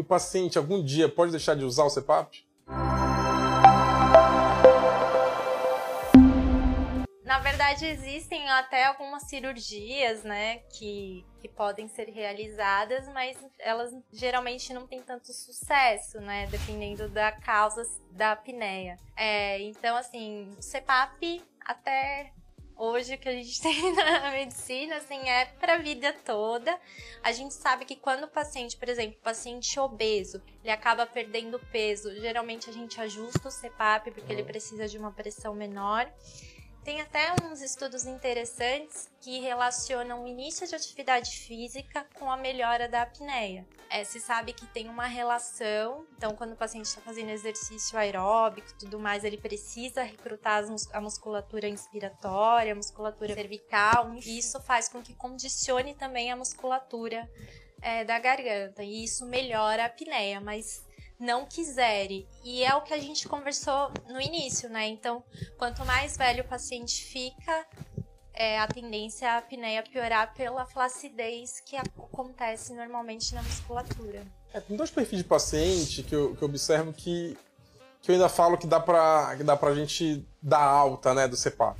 O paciente algum dia pode deixar de usar o CPAP? Na verdade, existem até algumas cirurgias, né, que, que podem ser realizadas, mas elas geralmente não têm tanto sucesso, né, dependendo da causa da apneia. É, então, assim, o CPAP até hoje que a gente tem na medicina, assim, é para a vida toda. A gente sabe que quando o paciente, por exemplo, o paciente obeso, ele acaba perdendo peso, geralmente a gente ajusta o CPAP porque ele precisa de uma pressão menor. Tem até uns estudos interessantes que relacionam o início de atividade física com a melhora da apneia. É, se sabe que tem uma relação, então quando o paciente está fazendo exercício aeróbico e tudo mais, ele precisa recrutar a musculatura inspiratória, a musculatura cervical, e isso faz com que condicione também a musculatura é, da garganta, e isso melhora a apneia, mas não quiserem. E é o que a gente conversou no início, né? Então, quanto mais velho o paciente fica, é, a tendência é a apneia piorar pela flacidez que acontece normalmente na musculatura. É, tem dois perfis de paciente que eu, que eu observo que, que eu ainda falo que dá pra, que dá pra gente dar alta, né, do CEPAP.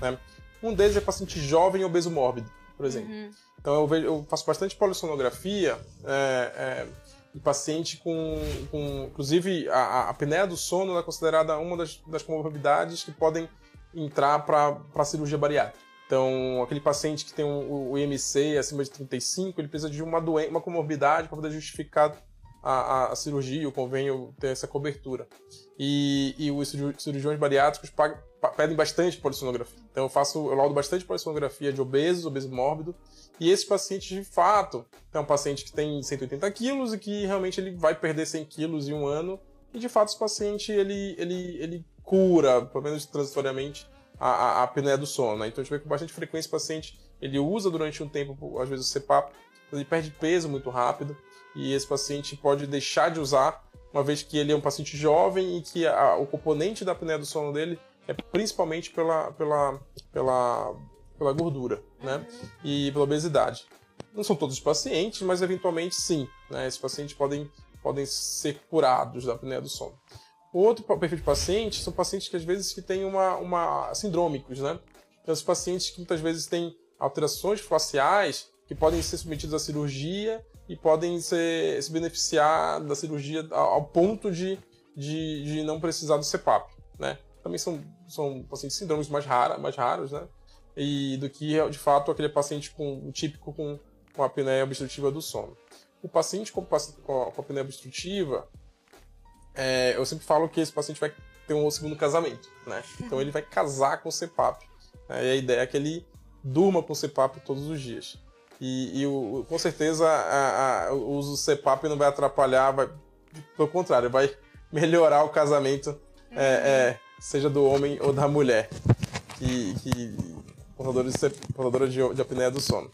Né? Um deles é paciente jovem obeso mórbido, por exemplo. Uhum. Então eu, vejo, eu faço bastante polissonografia é, é, em paciente com, com inclusive a, a apneia do sono é considerada uma das, das comorbidades que podem entrar para a cirurgia bariátrica. Então, aquele paciente que tem o, o IMC acima de 35, ele precisa de uma doença, uma comorbidade para poder justificar a, a, cirurgia, o convênio ter essa cobertura. E, e os cirurgiões bariátricos pagam, pedem bastante polissonografia. Então, eu faço, eu laudo bastante polissonografia de obesos, obeso mórbido, e esse paciente, de fato, é um paciente que tem 180 quilos e que realmente ele vai perder 100 quilos em um ano. E, de fato, esse paciente, ele, ele, ele cura, pelo menos transitoriamente, a, a, apneia do sono. Né? Então, a gente vê com bastante frequência o paciente, ele usa durante um tempo, às vezes, o CPAP, ele perde peso muito rápido. E esse paciente pode deixar de usar, uma vez que ele é um paciente jovem e que a, o componente da apneia do sono dele é principalmente pela, pela, pela pela gordura, né? E pela obesidade. Não são todos os pacientes, mas eventualmente sim, né? Esses pacientes podem, podem ser curados da apneia do sono. Outro perfil de paciente são pacientes que às vezes que têm uma, uma sindrômicos, né? Então, pacientes que muitas vezes têm alterações faciais que podem ser submetidos à cirurgia e podem ser, se beneficiar da cirurgia ao ponto de, de, de não precisar do CPAP, né? Também são, são pacientes síndromes mais, rara, mais raros, né? e do que de fato aquele paciente com, típico com, com a apneia obstrutiva do sono. O paciente com, com a apneia obstrutiva, é, eu sempre falo que esse paciente vai ter um segundo casamento, né? Então ele vai casar com o CPAP. Né? E a ideia é que ele durma com o CPAP todos os dias. E, e o, com certeza a, a, o uso do CPAP não vai atrapalhar, vai, pelo contrário, vai melhorar o casamento, é, é, seja do homem ou da mulher. Que, que de, portadores de, de apneia do sono.